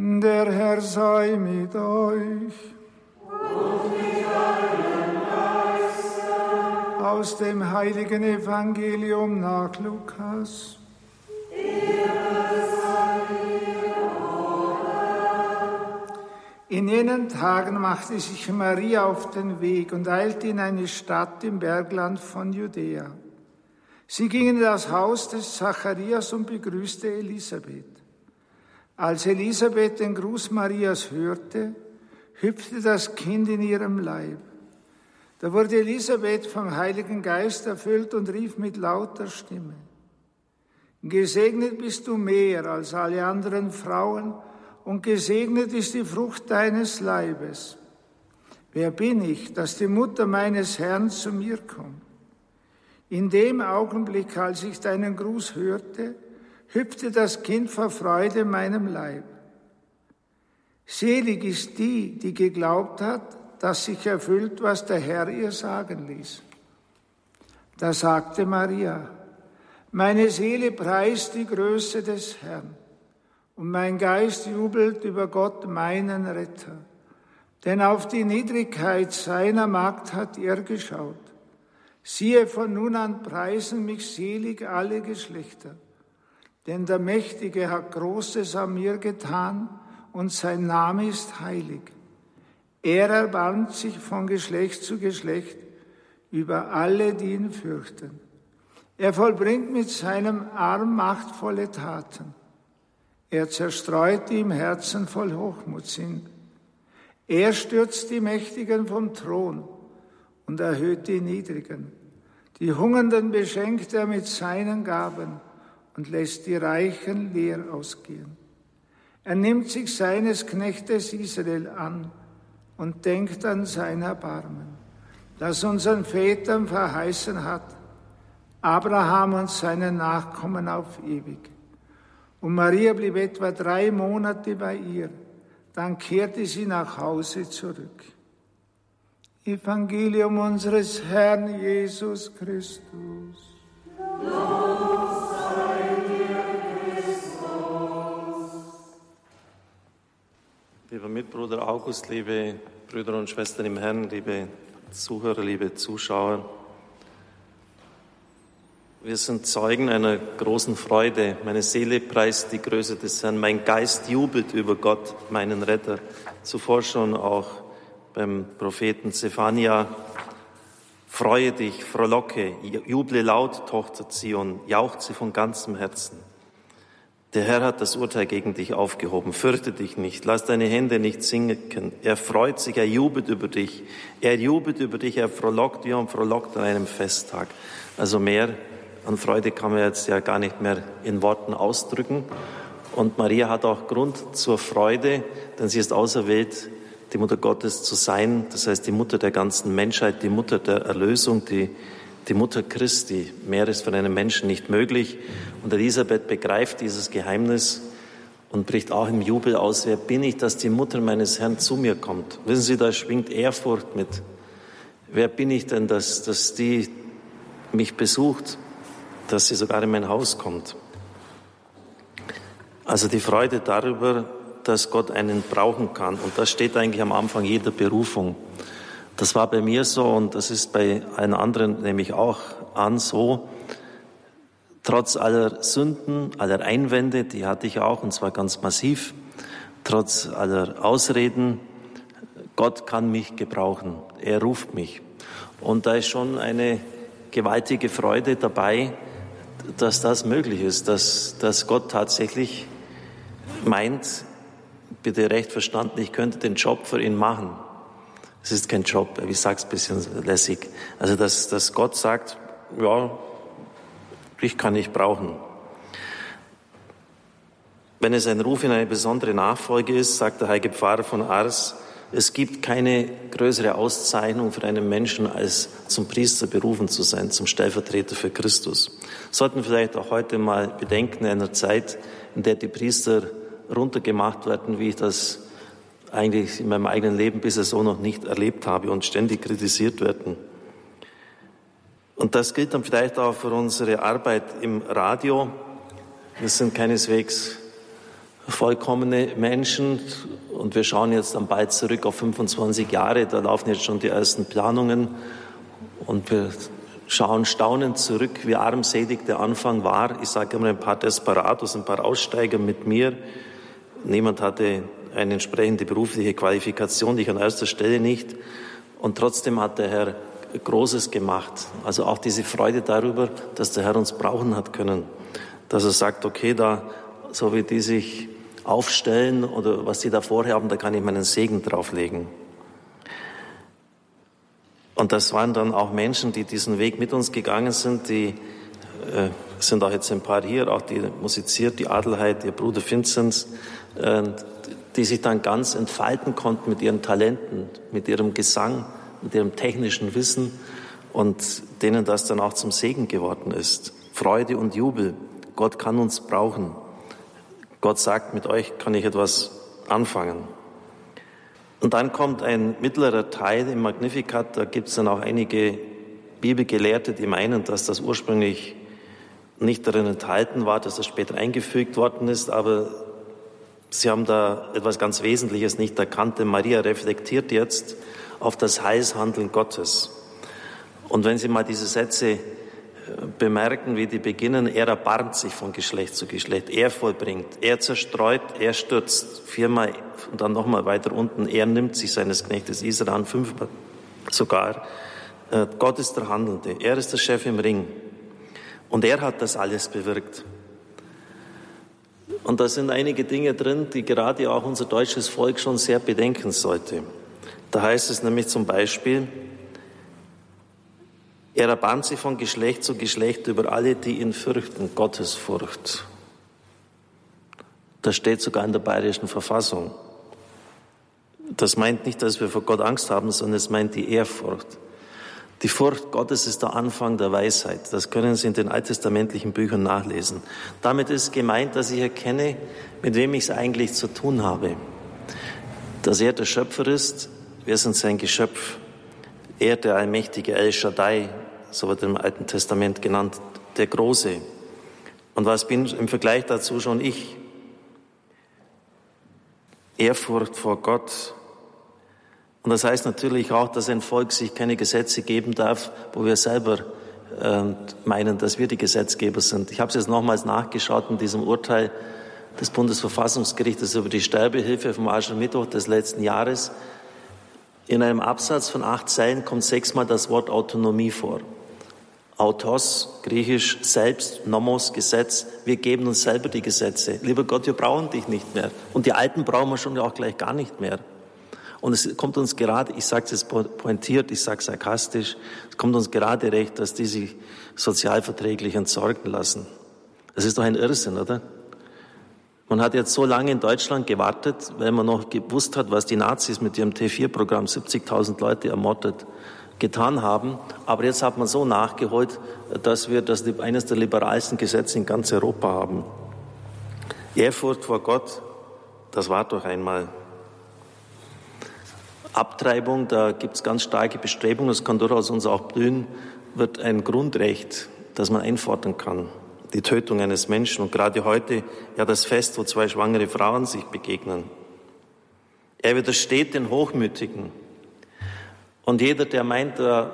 Der Herr sei mit euch. Und mit deinem Geiste. Aus dem heiligen Evangelium nach Lukas. In jenen Tagen machte sich Maria auf den Weg und eilte in eine Stadt im Bergland von Judäa. Sie ging in das Haus des Zacharias und begrüßte Elisabeth. Als Elisabeth den Gruß Marias hörte, hüpfte das Kind in ihrem Leib. Da wurde Elisabeth vom Heiligen Geist erfüllt und rief mit lauter Stimme, Gesegnet bist du mehr als alle anderen Frauen und gesegnet ist die Frucht deines Leibes. Wer bin ich, dass die Mutter meines Herrn zu mir kommt? In dem Augenblick, als ich deinen Gruß hörte, hüpfte das Kind vor Freude in meinem Leib. Selig ist die, die geglaubt hat, dass sich erfüllt, was der Herr ihr sagen ließ. Da sagte Maria, meine Seele preist die Größe des Herrn und mein Geist jubelt über Gott, meinen Retter. Denn auf die Niedrigkeit seiner Magd hat er geschaut. Siehe, von nun an preisen mich selig alle Geschlechter. Denn der Mächtige hat Großes an mir getan und sein Name ist heilig. Er erbarmt sich von Geschlecht zu Geschlecht über alle, die ihn fürchten. Er vollbringt mit seinem Arm machtvolle Taten. Er zerstreut die im Herzen voll Hochmut sind. Er stürzt die Mächtigen vom Thron und erhöht die Niedrigen. Die Hungernden beschenkt er mit seinen Gaben und lässt die Reichen leer ausgehen. Er nimmt sich seines Knechtes Israel an und denkt an sein Erbarmen, das unseren Vätern verheißen hat, Abraham und seinen Nachkommen auf ewig. Und Maria blieb etwa drei Monate bei ihr. Dann kehrte sie nach Hause zurück. Evangelium unseres Herrn Jesus Christus. Los Lieber Mitbruder August, liebe Brüder und Schwestern im Herrn, liebe Zuhörer, liebe Zuschauer, wir sind Zeugen einer großen Freude. Meine Seele preist die Größe des Herrn. Mein Geist jubelt über Gott, meinen Retter. Zuvor schon auch beim Propheten Zephania. Freue dich, frohlocke, juble laut, Tochter Zion, jauchze von ganzem Herzen. Der Herr hat das Urteil gegen dich aufgehoben. Fürchte dich nicht, lass deine Hände nicht sinken. Er freut sich, er jubelt über dich. Er jubelt über dich, er frohlockt wie und frohlockt an einem Festtag. Also mehr an Freude kann man jetzt ja gar nicht mehr in Worten ausdrücken. Und Maria hat auch Grund zur Freude, denn sie ist auserwählt, die Mutter Gottes zu sein. Das heißt, die Mutter der ganzen Menschheit, die Mutter der Erlösung, die, die Mutter Christi. Mehr ist für einen Menschen nicht möglich. Und Elisabeth begreift dieses Geheimnis und bricht auch im Jubel aus. Wer bin ich, dass die Mutter meines Herrn zu mir kommt? Wissen Sie, da schwingt Ehrfurcht mit. Wer bin ich denn, dass, dass die mich besucht? dass sie sogar in mein Haus kommt. Also die Freude darüber, dass Gott einen brauchen kann. Und das steht eigentlich am Anfang jeder Berufung. Das war bei mir so und das ist bei allen anderen nämlich auch an so. Trotz aller Sünden, aller Einwände, die hatte ich auch und zwar ganz massiv, trotz aller Ausreden, Gott kann mich gebrauchen. Er ruft mich. Und da ist schon eine gewaltige Freude dabei, dass das möglich ist, dass, dass Gott tatsächlich meint, bitte recht verstanden, ich könnte den Job für ihn machen. Es ist kein Job, ich sage es ein bisschen lässig. Also, dass, dass Gott sagt, ja, ich kann nicht brauchen. Wenn es ein Ruf in eine besondere Nachfolge ist, sagt der heilige Pfarrer von Ars, es gibt keine größere Auszeichnung für einen Menschen, als zum Priester berufen zu sein, zum Stellvertreter für Christus. Sollten vielleicht auch heute mal bedenken in einer Zeit, in der die Priester runtergemacht werden, wie ich das eigentlich in meinem eigenen Leben bisher so noch nicht erlebt habe und ständig kritisiert werden. Und das gilt dann vielleicht auch für unsere Arbeit im Radio. Wir sind keineswegs vollkommene Menschen. Und wir schauen jetzt dann bald zurück auf 25 Jahre. Da laufen jetzt schon die ersten Planungen. Und wir schauen staunend zurück, wie armselig der Anfang war. Ich sage immer ein paar Desperados, ein paar Aussteiger mit mir. Niemand hatte eine entsprechende berufliche Qualifikation, ich an erster Stelle nicht. Und trotzdem hat der Herr Großes gemacht. Also auch diese Freude darüber, dass der Herr uns brauchen hat können. Dass er sagt, okay, da, so wie die sich aufstellen oder was die da vorher haben, da kann ich meinen Segen drauflegen. Und das waren dann auch Menschen, die diesen Weg mit uns gegangen sind, die äh, sind auch jetzt ein paar hier, auch die musiziert, die Adelheid, ihr Bruder Vinzenz, äh, die sich dann ganz entfalten konnten mit ihren Talenten, mit ihrem Gesang, mit ihrem technischen Wissen und denen das dann auch zum Segen geworden ist. Freude und Jubel. Gott kann uns brauchen. Gott sagt, mit euch kann ich etwas anfangen. Und dann kommt ein mittlerer Teil im Magnificat, da gibt es dann auch einige Bibelgelehrte, die meinen, dass das ursprünglich nicht darin enthalten war, dass das später eingefügt worden ist, aber sie haben da etwas ganz Wesentliches nicht erkannt, denn Maria reflektiert jetzt auf das Heilshandeln Gottes. Und wenn Sie mal diese Sätze äh, bemerken, wie die beginnen, er erbarmt sich von Geschlecht zu Geschlecht, er vollbringt, er zerstreut, er stürzt, viermal und dann nochmal weiter unten, er nimmt sich seines Knechtes Israel an, fünfmal sogar. Äh, Gott ist der Handelnde, er ist der Chef im Ring und er hat das alles bewirkt. Und da sind einige Dinge drin, die gerade auch unser deutsches Volk schon sehr bedenken sollte. Da heißt es nämlich zum Beispiel, er erbarmt sich von Geschlecht zu Geschlecht über alle, die ihn fürchten, Gottesfurcht. Das steht sogar in der bayerischen Verfassung. Das meint nicht, dass wir vor Gott Angst haben, sondern es meint die Ehrfurcht. Die Furcht Gottes ist der Anfang der Weisheit. Das können Sie in den alttestamentlichen Büchern nachlesen. Damit ist gemeint, dass ich erkenne, mit wem ich es eigentlich zu tun habe. Dass er der Schöpfer ist, wir sind sein Geschöpf. Er, der allmächtige El Shaddai, so wird im Alten Testament genannt, der Große. Und was bin im Vergleich dazu schon ich? Ehrfurcht vor Gott. Und das heißt natürlich auch, dass ein Volk sich keine Gesetze geben darf, wo wir selber äh, meinen, dass wir die Gesetzgeber sind. Ich habe es jetzt nochmals nachgeschaut in diesem Urteil des Bundesverfassungsgerichtes über die Sterbehilfe vom Aschermittwoch des letzten Jahres. In einem Absatz von acht Zeilen kommt sechsmal das Wort Autonomie vor. Autos, griechisch selbst, Nomos, Gesetz. Wir geben uns selber die Gesetze. Lieber Gott, wir brauchen dich nicht mehr. Und die Alten brauchen wir schon auch gleich gar nicht mehr. Und es kommt uns gerade, ich sage es jetzt pointiert, ich sage sarkastisch, es kommt uns gerade recht, dass die sich sozialverträglich entsorgen lassen. Das ist doch ein Irrsinn, oder? Man hat jetzt so lange in Deutschland gewartet, weil man noch gewusst hat, was die Nazis mit ihrem T4-Programm 70.000 Leute ermordet getan haben. Aber jetzt hat man so nachgeholt, dass wir das eines der liberalsten Gesetze in ganz Europa haben. Ehrfurcht vor Gott, das war doch einmal. Abtreibung, da gibt es ganz starke Bestrebungen, das kann durchaus uns auch blühen, wird ein Grundrecht, das man einfordern kann die Tötung eines Menschen und gerade heute ja das Fest, wo zwei schwangere Frauen sich begegnen. Er widersteht den Hochmütigen. Und jeder, der meint, äh,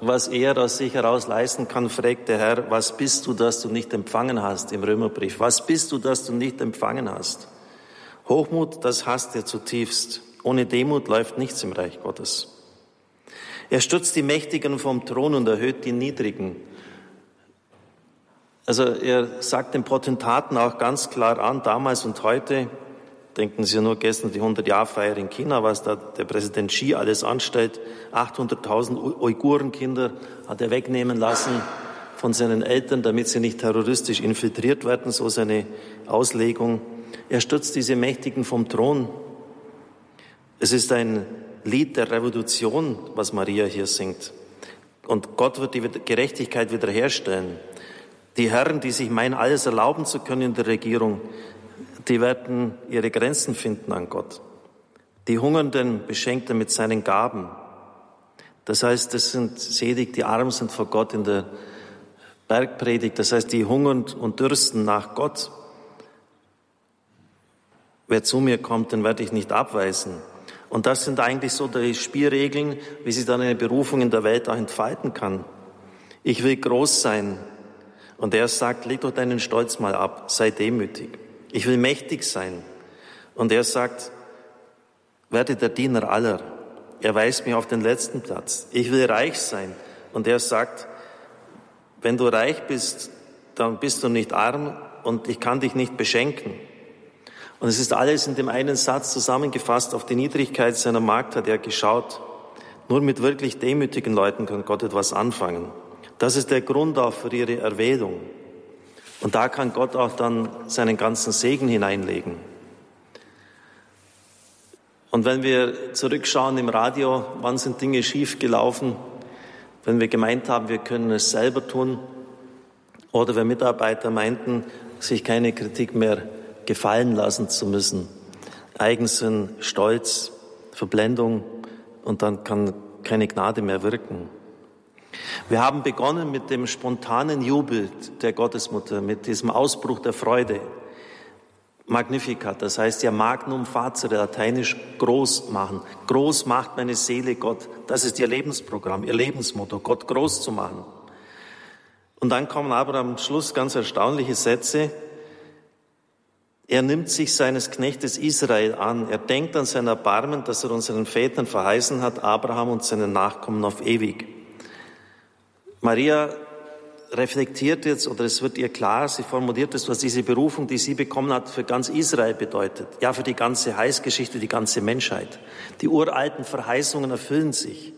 was er aus sich heraus leisten kann, fragt der Herr, was bist du, dass du nicht empfangen hast im Römerbrief? Was bist du, dass du nicht empfangen hast? Hochmut, das hasst er zutiefst. Ohne Demut läuft nichts im Reich Gottes. Er stürzt die Mächtigen vom Thron und erhöht die Niedrigen. Also er sagt den Potentaten auch ganz klar an, damals und heute, denken Sie nur gestern die 100-Jahr-Feier in China, was da der Präsident Xi alles anstellt. 800.000 Uigurenkinder hat er wegnehmen lassen von seinen Eltern, damit sie nicht terroristisch infiltriert werden, so seine Auslegung. Er stürzt diese Mächtigen vom Thron. Es ist ein Lied der Revolution, was Maria hier singt. Und Gott wird die Gerechtigkeit wiederherstellen. Die Herren, die sich meinen, alles erlauben zu können in der Regierung, die werden ihre Grenzen finden an Gott. Die Hungernden beschenkt er mit seinen Gaben. Das heißt, das sind selig, die arm sind vor Gott in der Bergpredigt. Das heißt, die hungern und dürsten nach Gott. Wer zu mir kommt, den werde ich nicht abweisen. Und das sind eigentlich so die Spielregeln, wie sich dann eine Berufung in der Welt auch entfalten kann. Ich will groß sein. Und er sagt, leg doch deinen Stolz mal ab, sei demütig. Ich will mächtig sein. Und er sagt, werde der Diener aller. Er weist mich auf den letzten Platz. Ich will reich sein. Und er sagt, wenn du reich bist, dann bist du nicht arm und ich kann dich nicht beschenken. Und es ist alles in dem einen Satz zusammengefasst. Auf die Niedrigkeit seiner Magd hat er geschaut. Nur mit wirklich demütigen Leuten kann Gott etwas anfangen. Das ist der Grund auch für ihre Erwählung. Und da kann Gott auch dann seinen ganzen Segen hineinlegen. Und wenn wir zurückschauen im Radio, wann sind Dinge schief gelaufen, wenn wir gemeint haben, wir können es selber tun, oder wenn Mitarbeiter meinten, sich keine Kritik mehr gefallen lassen zu müssen. Eigensinn, Stolz, Verblendung und dann kann keine Gnade mehr wirken. Wir haben begonnen mit dem spontanen Jubel der Gottesmutter, mit diesem Ausbruch der Freude. Magnificat, das heißt ja Magnum Facere, lateinisch groß machen. Groß macht meine Seele Gott. Das ist ihr Lebensprogramm, ihr Lebensmotto, Gott groß zu machen. Und dann kommen aber am Schluss ganz erstaunliche Sätze. Er nimmt sich seines Knechtes Israel an. Er denkt an sein Erbarmen, das er unseren Vätern verheißen hat, Abraham und seinen Nachkommen auf ewig. Maria reflektiert jetzt, oder es wird ihr klar, sie formuliert es, was diese Berufung, die sie bekommen hat, für ganz Israel bedeutet. Ja, für die ganze Heilsgeschichte, die ganze Menschheit. Die uralten Verheißungen erfüllen sich.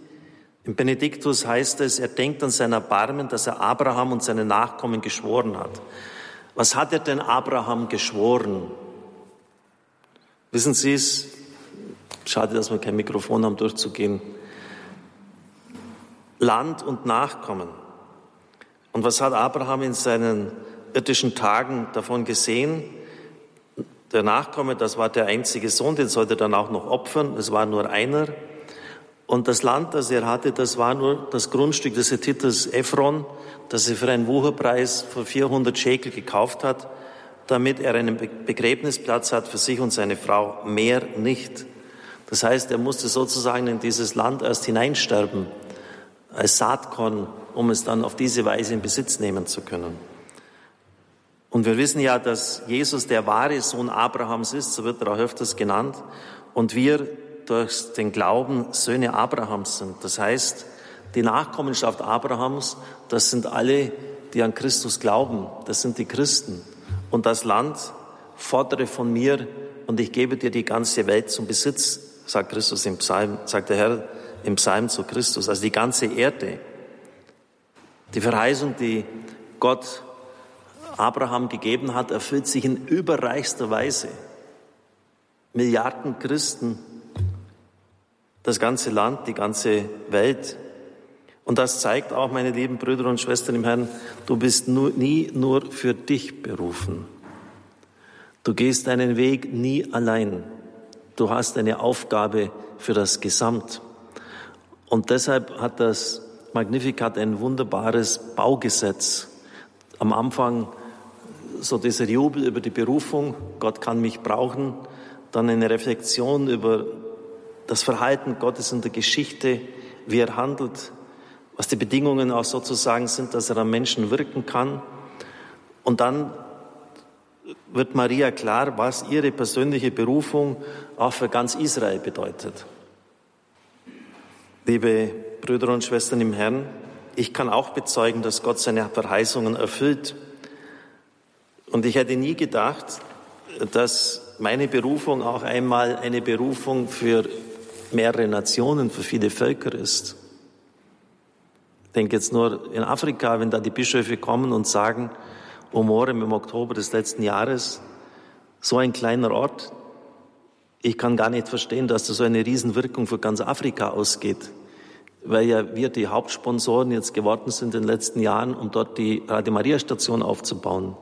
Im Benediktus heißt es, er denkt an sein Erbarmen, dass er Abraham und seine Nachkommen geschworen hat. Was hat er denn Abraham geschworen? Wissen Sie es? Schade, dass wir kein Mikrofon haben, durchzugehen. Land und Nachkommen. Und was hat Abraham in seinen irdischen Tagen davon gesehen? Der Nachkomme, das war der einzige Sohn, den sollte er dann auch noch opfern. Es war nur einer. Und das Land, das er hatte, das war nur das Grundstück des Hethiters Ephron, das er für einen Wucherpreis von 400 Schekel gekauft hat, damit er einen Begräbnisplatz hat für sich und seine Frau, mehr nicht. Das heißt, er musste sozusagen in dieses Land erst hineinsterben, als Saatkorn, um es dann auf diese Weise in Besitz nehmen zu können. Und wir wissen ja, dass Jesus der wahre Sohn Abrahams ist, so wird er auch öfters genannt, und wir durch den Glauben Söhne Abrahams sind. Das heißt, die Nachkommenschaft Abrahams, das sind alle, die an Christus glauben. Das sind die Christen. Und das Land fordere von mir und ich gebe dir die ganze Welt zum Besitz, sagt Christus im Psalm, sagt der Herr im Psalm zu Christus. Also die ganze Erde. Die Verheißung, die Gott Abraham gegeben hat, erfüllt sich in überreichster Weise. Milliarden Christen das ganze Land, die ganze Welt. Und das zeigt auch, meine lieben Brüder und Schwestern im Herrn, du bist nur, nie nur für dich berufen. Du gehst deinen Weg nie allein. Du hast eine Aufgabe für das Gesamt. Und deshalb hat das Magnificat ein wunderbares Baugesetz. Am Anfang so dieser Jubel über die Berufung, Gott kann mich brauchen, dann eine Reflexion über das Verhalten Gottes in der Geschichte, wie er handelt, was die Bedingungen auch sozusagen sind, dass er am Menschen wirken kann. Und dann wird Maria klar, was ihre persönliche Berufung auch für ganz Israel bedeutet. Liebe Brüder und Schwestern im Herrn, ich kann auch bezeugen, dass Gott seine Verheißungen erfüllt. Und ich hätte nie gedacht, dass meine Berufung auch einmal eine Berufung für mehrere Nationen, für viele Völker ist. Ich denke jetzt nur in Afrika, wenn da die Bischöfe kommen und sagen, Omorem im Oktober des letzten Jahres, so ein kleiner Ort, ich kann gar nicht verstehen, dass da so eine Riesenwirkung für ganz Afrika ausgeht, weil ja wir die Hauptsponsoren jetzt geworden sind in den letzten Jahren, um dort die Radio Maria Station aufzubauen.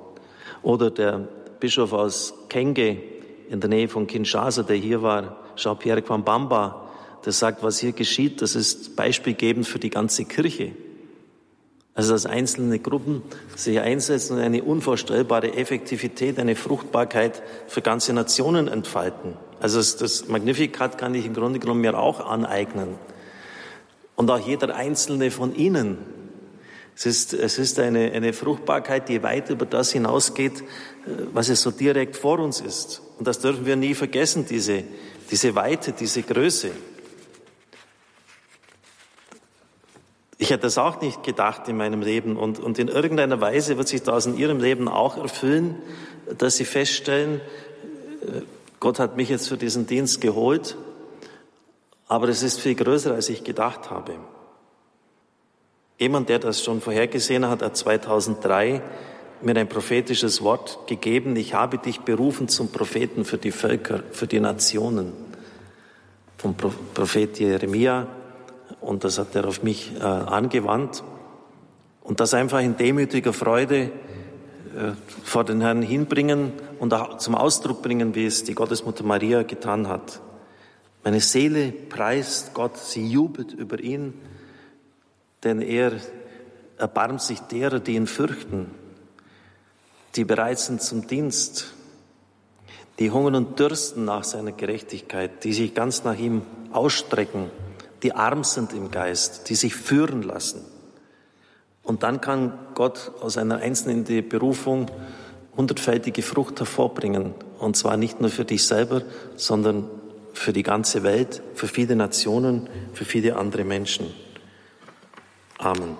Oder der Bischof aus Kenge in der Nähe von Kinshasa, der hier war, Jean-Pierre Kwambamba, der sagt, was hier geschieht, das ist beispielgebend für die ganze Kirche. Also dass einzelne Gruppen sich einsetzen und eine unvorstellbare Effektivität, eine Fruchtbarkeit für ganze Nationen entfalten. Also das Magnificat kann ich im Grunde genommen mir auch aneignen. Und auch jeder einzelne von Ihnen. Es ist, es ist eine, eine Fruchtbarkeit, die weit über das hinausgeht, was es so direkt vor uns ist. Und das dürfen wir nie vergessen, diese, diese Weite, diese Größe. Ich hätte das auch nicht gedacht in meinem Leben und, und in irgendeiner Weise wird sich das in Ihrem Leben auch erfüllen, dass Sie feststellen, äh, Gott hat mich jetzt für diesen Dienst geholt, aber es ist viel größer, als ich gedacht habe. Jemand, der das schon vorhergesehen hat, hat 2003 mir ein prophetisches Wort gegeben. Ich habe dich berufen zum Propheten für die Völker, für die Nationen. Vom Prophet Jeremia und das hat er auf mich äh, angewandt. Und das einfach in demütiger Freude äh, vor den Herrn hinbringen und auch zum Ausdruck bringen, wie es die Gottesmutter Maria getan hat. Meine Seele preist Gott, sie jubelt über ihn, denn er erbarmt sich derer, die ihn fürchten, die bereit sind zum Dienst, die hungern und dürsten nach seiner Gerechtigkeit, die sich ganz nach ihm ausstrecken die arm sind im Geist, die sich führen lassen. Und dann kann Gott aus einer einzelnen Berufung hundertfältige Frucht hervorbringen. Und zwar nicht nur für dich selber, sondern für die ganze Welt, für viele Nationen, für viele andere Menschen. Amen.